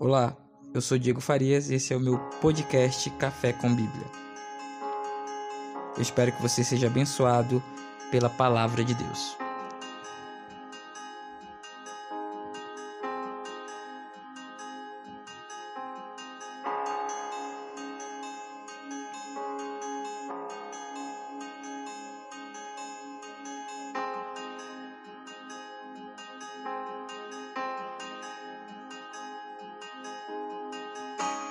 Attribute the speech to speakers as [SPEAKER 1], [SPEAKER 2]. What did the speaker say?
[SPEAKER 1] Olá, eu sou Diego Farias e esse é o meu podcast Café com Bíblia. Eu espero que você seja abençoado pela palavra de Deus.